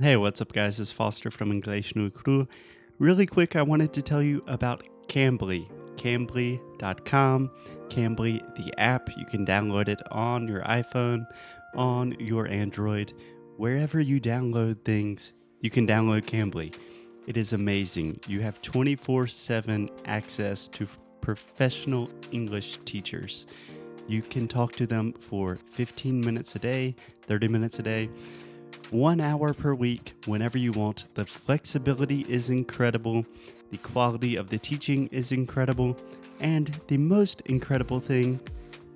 Hey, what's up, guys? It's Foster from English no Crew. Really quick, I wanted to tell you about Cambly. Cambly.com. Cambly, the app. You can download it on your iPhone, on your Android, wherever you download things. You can download Cambly. It is amazing. You have 24 7 access to professional English teachers. You can talk to them for 15 minutes a day, 30 minutes a day, one hour per week, whenever you want. The flexibility is incredible, the quality of the teaching is incredible, and the most incredible thing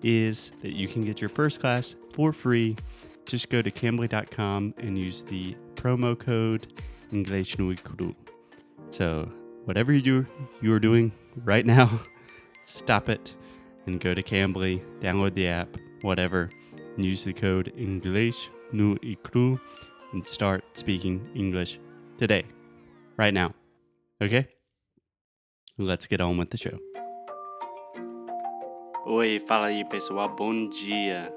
is that you can get your first class for free. Just go to cambly.com and use the promo code English. So, whatever you do, you are doing right now, stop it and go to Cambly, download the app, whatever, and use the code English and start speaking English today, right now. Okay? Let's get on with the show. Oi, fala aí pessoal, bom dia.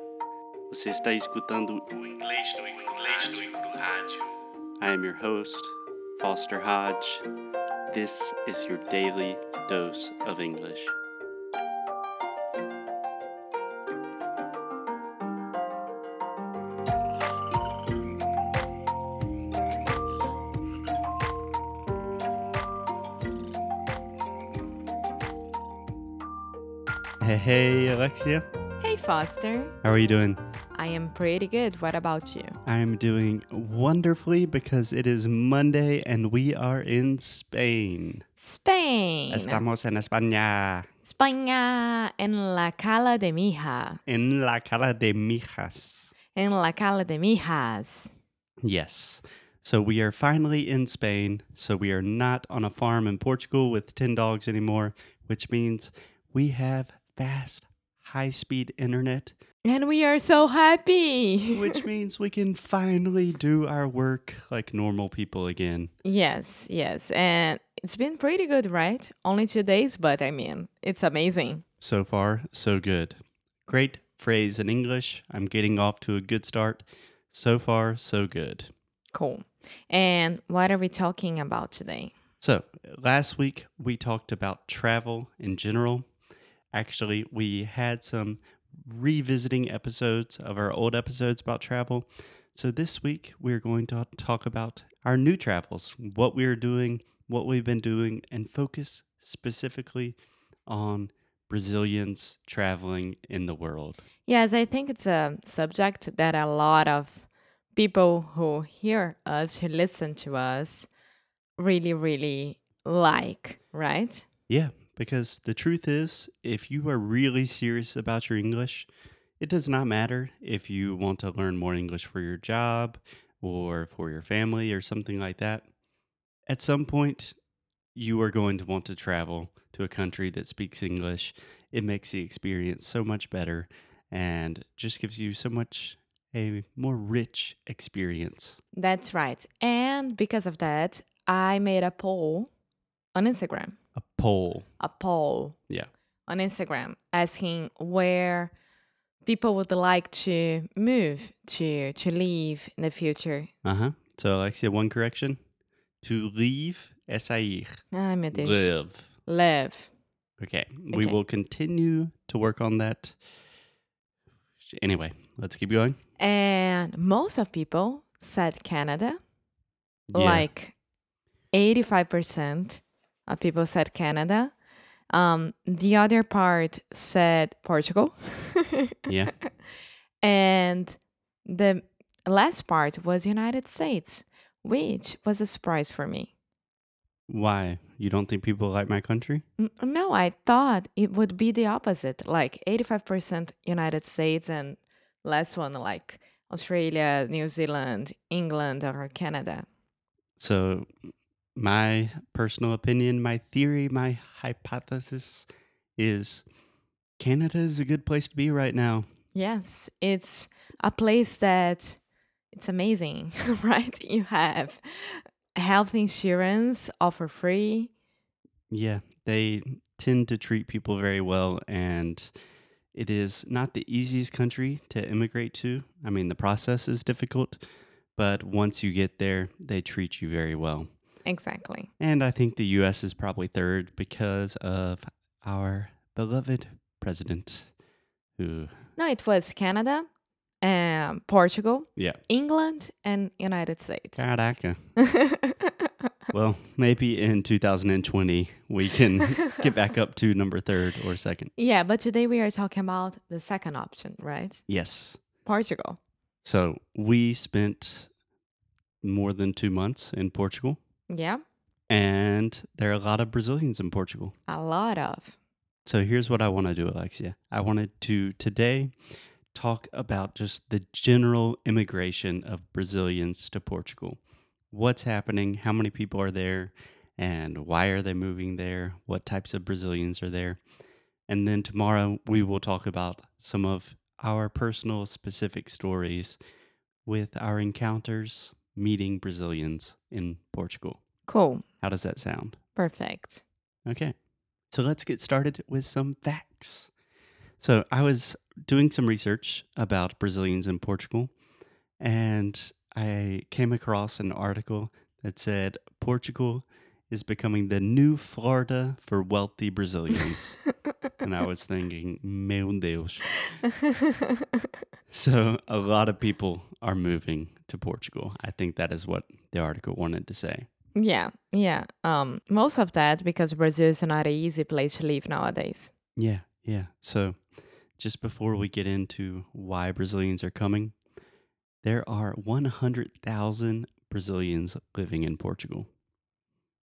Você está escutando o Inglês no Inglês no Rádio. I am your host, Foster Hodge. This is your daily dose of English. Hey, hey, Alexia. Hey Foster, How are you doing? I am pretty good. What about you? I am doing wonderfully because it is Monday and we are in Spain. Spain. Estamos en España, España en la cala de mija. en la cara de mijas. En la cala de mijas. Yes. So we are finally in Spain. So we are not on a farm in Portugal with 10 dogs anymore, which means we have fast, high speed internet, And we are so happy. which means we can finally do our work like normal people again. yes, yes. And it's been pretty good, right? Only two days, but I mean, it's amazing. So far, so good. Great phrase in English. I'm getting off to a good start. So far, so good. Cool. And what are we talking about today? So, last week we talked about travel in general. Actually, we had some revisiting episodes of our old episodes about travel. So, this week we're going to talk about our new travels, what we are doing, what we've been doing, and focus specifically on Brazilians traveling in the world. Yes, I think it's a subject that a lot of people who hear us, who listen to us, really, really like, right? Yeah, because the truth is, if you are really serious about your English, it does not matter if you want to learn more English for your job or for your family or something like that. At some point, you are going to want to travel to a country that speaks English. It makes the experience so much better and just gives you so much a more rich experience. That's right. And because of that, I made a poll on Instagram, A poll. a poll Yeah. on Instagram asking where people would like to move to to leave in the future. Uh huh. So, Alexia, one correction to leave, sair. Ai, meu Deus. Live. Live. Okay. We will continue to work on that. Anyway, let's keep going. And most of people said Canada. Yeah. Like 85% of people said Canada. Um, the other part said Portugal. Yeah. and the last part was United States, which was a surprise for me. Why? You don't think people like my country? No, I thought it would be the opposite, like 85% United States and less one like Australia, New Zealand, England, or Canada. So, my personal opinion, my theory, my hypothesis is Canada is a good place to be right now. Yes, it's a place that it's amazing, right? You have health insurance offer free. Yeah, they tend to treat people very well, and it is not the easiest country to immigrate to. I mean, the process is difficult, but once you get there, they treat you very well. Exactly. And I think the US is probably third because of our beloved president who, No, it was Canada, um, Portugal, yeah, England, and United States. caraca. Well, maybe in 2020 we can get back up to number third or second. yeah, but today we are talking about the second option, right? Yes. Portugal. So we spent more than two months in Portugal, Yeah, and there are a lot of Brazilians in Portugal. a lot of. So here's what I want to do, Alexia. I wanted to today talk about just the general immigration of Brazilians to Portugal. What's happening? How many people are there? And why are they moving there? What types of Brazilians are there? And then tomorrow we will talk about some of our personal specific stories with our encounters meeting Brazilians in Portugal. Cool. How does that sound? Perfect. Okay. So let's get started with some facts. So I was doing some research about Brazilians in Portugal, and I came across an article that said Portugal is becoming the new Florida for wealthy Brazilians. and I was thinking, meu Deus. So a lot of people are moving to Portugal. I think that is what the article wanted to say. yeah, yeah. Um, most of that because Brazil is not an easy place to live nowadays. Yeah, yeah. So, just before we get into why Brazilians are coming, there are 100,000 Brazilians living in Portugal.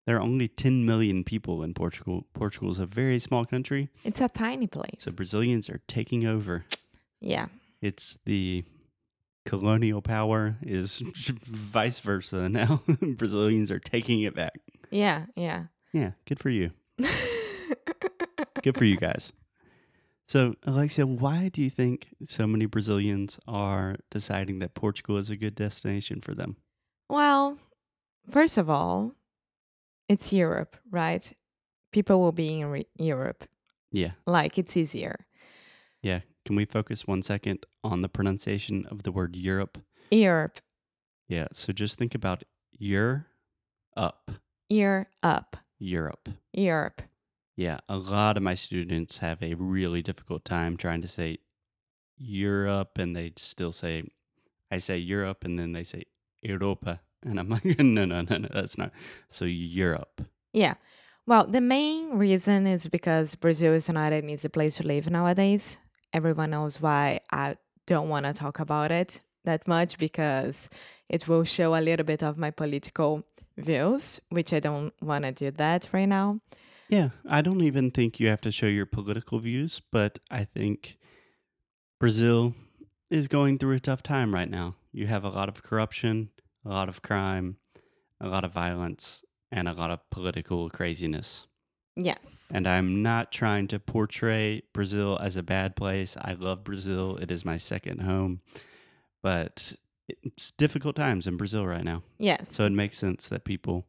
There are only 10 million people in Portugal. Portugal is a very small country, It's a tiny place. so Brazilians are taking over. yeah, It's the colonial power is vice versa now. Brazilians are taking it back. yeah, yeah. Yeah, good for you. Good for you guys. So, Alexia, why do you think so many Brazilians are deciding that Portugal is a good destination for them? Well, first of all, it's Europe, right? People will be in re- Europe. Yeah, Like it's easier. yeah. Can we focus one second on the pronunciation of the word Europe? Europe, Yeah, so just think about you're up, ear up, Europe. Europe. Yeah, a lot of my students have a really difficult time trying to say Europe and they still say, I say Europe and then they say Europa. And I'm like, no, no, no, no, that's not. So Europe. Yeah. Well, the main reason is because Brazil is not an easy place to live nowadays. Everyone knows why I don't want to talk about it that much because it will show a little bit of my political views, which I don't want to do that right now. Yeah, I don't even think you have to show your political views, but I think Brazil is going through a tough time right now. You have a lot of corruption, a lot of crime, a lot of violence, and a lot of political craziness. Yes. And I'm not trying to portray Brazil as a bad place. I love Brazil. It is my second home. But it's difficult times in Brazil right now. Yes. So it makes sense that people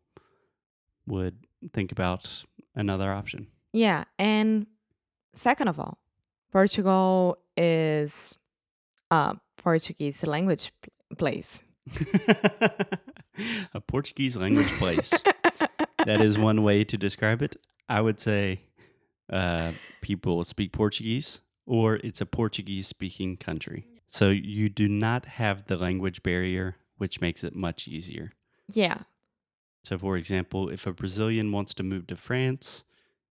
would think about another option. Yeah. And second of all, Portugal is a Portuguese language place. a Portuguese language place. that is one way to describe it. I would say uh, people speak Portuguese or it's a Portuguese speaking country. So you do not have the language barrier, which makes it much easier. Yeah. So, for example, if a Brazilian wants to move to France,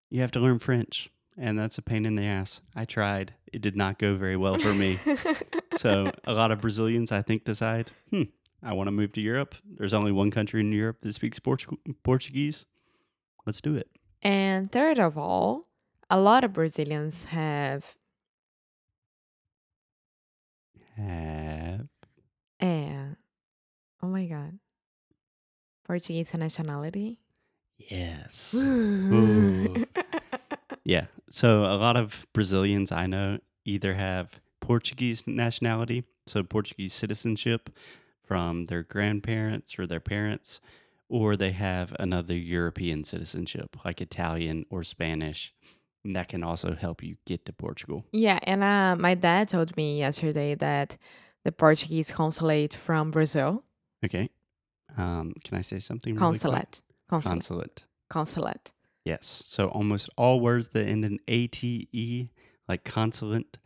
you have to learn French, and that's a pain in the ass. I tried, it did not go very well for me. so, a lot of Brazilians, I think, decide, hmm, I want to move to Europe. There's only one country in Europe that speaks Portu- Portuguese. Let's do it. And third of all, a lot of Brazilians have Have uh, oh my god. Portuguese nationality. yes. Yeah. So a lot of Brazilians I know either have Portuguese nationality, so Portuguese citizenship from their grandparents or their parents, or they have another European citizenship like Italian or Spanish. And that can also help you get to Portugal. yeah, and uh, my dad told me yesterday that the Portuguese consulate from Brazil Okay. Um, can I say something? Really? Consulate. Consulate. Consulate. Consulate. Yes. So almost all words that end in ate, like consulate,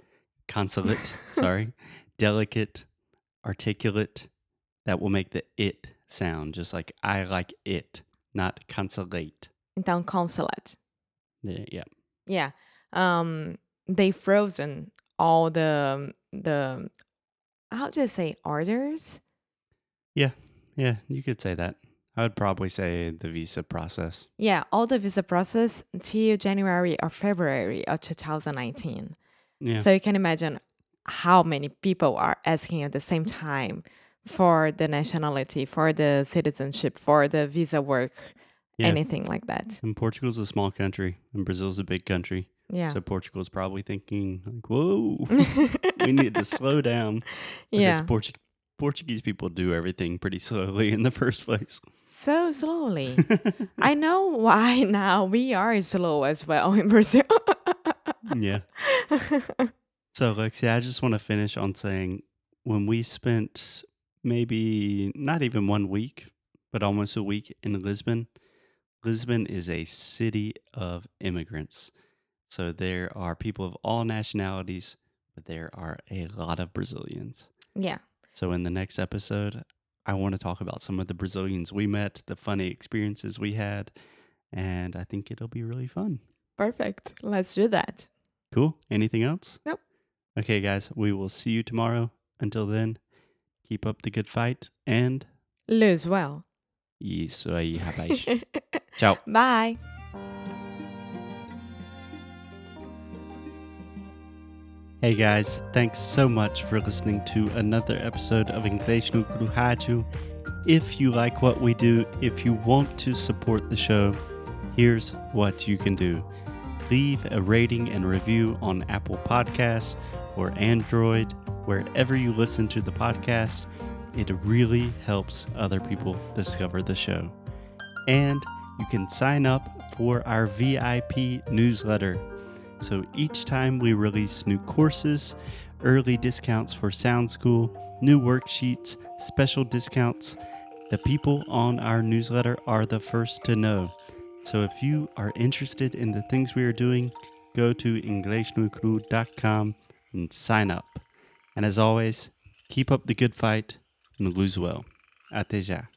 consulate, sorry, delicate, articulate, that will make the it sound, just like I like it, not consulate. Então, consulate. Yeah. yeah. Yeah. Um, they frozen all the the how do I say orders? Yeah. Yeah. You could say that. I would probably say the visa process. Yeah, all the visa process until January or February of 2019. Yeah. So you can imagine how many people are asking at the same time for the nationality, for the citizenship, for the visa work, Yeah. anything like that. and Portugal's a small country, and Brazil's a big country. Yeah. So Portugal's probably thinking, like, whoa, we need to slow down. But yeah. it's Portu- Portuguese people do everything pretty slowly in the first place. So slowly. I know why now we are slow as well in Brazil. yeah. So, Lexi, I just want to finish on saying when we spent maybe not even one week, but almost a week in Lisbon, Lisbon is a city of immigrants. So there are people of all nationalities, but there are a lot of Brazilians. yeah. So in the next episode, I want to talk about some of the Brazilians we met, the funny experiences we had, and I think it'll be really fun. Perfect. Let's do that. Cool. Anything else? Nope. Okay, guys, we will see you tomorrow. Until then, keep up the good fight and Lose well. isso aí, rapaz. Tchau. Bye. Hey guys, thanks so much for listening to another episode of Inglês no Rádio. If you like what we do, if you want to support the show, here's what you can do. Leave a rating and review on Apple Podcasts or Android, wherever you listen to the podcast. It really helps other people discover the show. And you can sign up for our VIP newsletter. So each time we release new courses, early discounts for Sound School, new worksheets, special discounts, the people on our newsletter are the first to know. So if you are interested in the things we are doing, go to inglesnuecru.com and sign up. And as always, keep up the good fight and lose well. Até já.